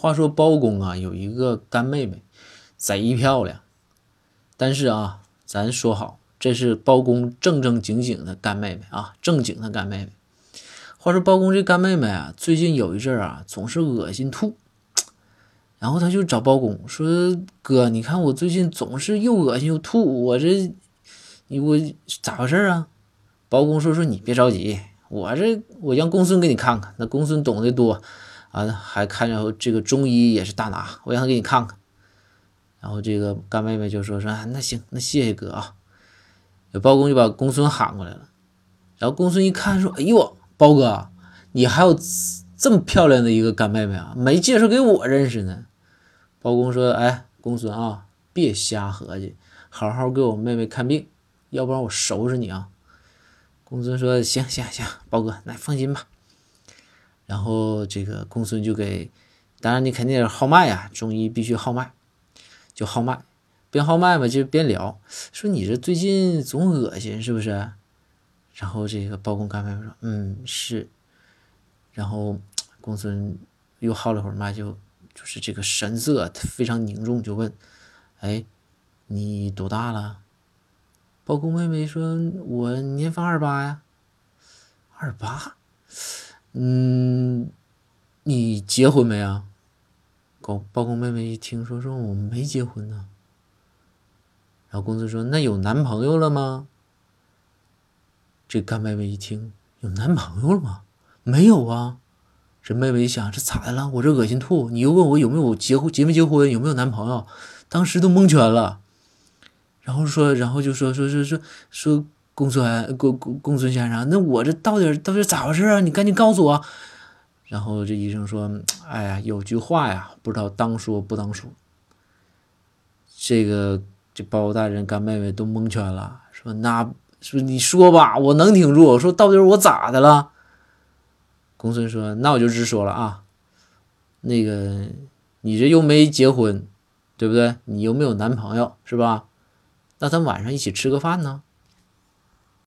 话说包公啊，有一个干妹妹，贼漂亮。但是啊，咱说好，这是包公正正经经的干妹妹啊，正经的干妹妹。话说包公这干妹妹啊，最近有一阵啊，总是恶心吐，然后他就找包公说：“哥，你看我最近总是又恶心又吐，我这你我咋回事啊？”包公说：“说你别着急，我这我让公孙给你看看，那公孙懂得多啊，还看着这个中医也是大拿，我让他给你看看。”然后这个干妹妹就说：“说啊那行，那谢谢哥啊。”包公就把公孙喊过来了，然后公孙一看说：“哎呦！”包哥，你还有这么漂亮的一个干妹妹啊？没介绍给我认识呢。包公说：“哎，公孙啊，别瞎合计，好好给我妹妹看病，要不然我收拾你啊。”公孙说：“行行行，包哥，那放心吧。”然后这个公孙就给，当然你肯定是号脉呀，中医必须号脉，就号脉，边号脉嘛就边聊，说你这最近总恶心是不是？然后这个包公干妹妹说：“嗯，是。”然后公孙又耗了会儿脉，就就是这个神色非常凝重，就问：“哎，你多大了？”包公妹妹说：“我年方二八呀。”二八？嗯，你结婚没啊？包包公妹妹一听说说我没结婚呢。然后公子说：“那有男朋友了吗？”这干妹妹一听有男朋友了吗？没有啊。这妹妹一想，这咋的了？我这恶心吐，你又问我有没有结婚，结没结婚，有没有男朋友？当时都蒙圈了。然后说，然后就说说说说说公孙公公公孙先生，那我这到底到底咋回事啊？你赶紧告诉我。然后这医生说，哎呀，有句话呀，不知道当说不当说。这个这包大人干妹妹都蒙圈了，说那。说你说吧，我能挺住。我说到底我咋的了？公孙说：“那我就直说了啊，那个你这又没结婚，对不对？你又没有男朋友，是吧？那咱晚上一起吃个饭呢？”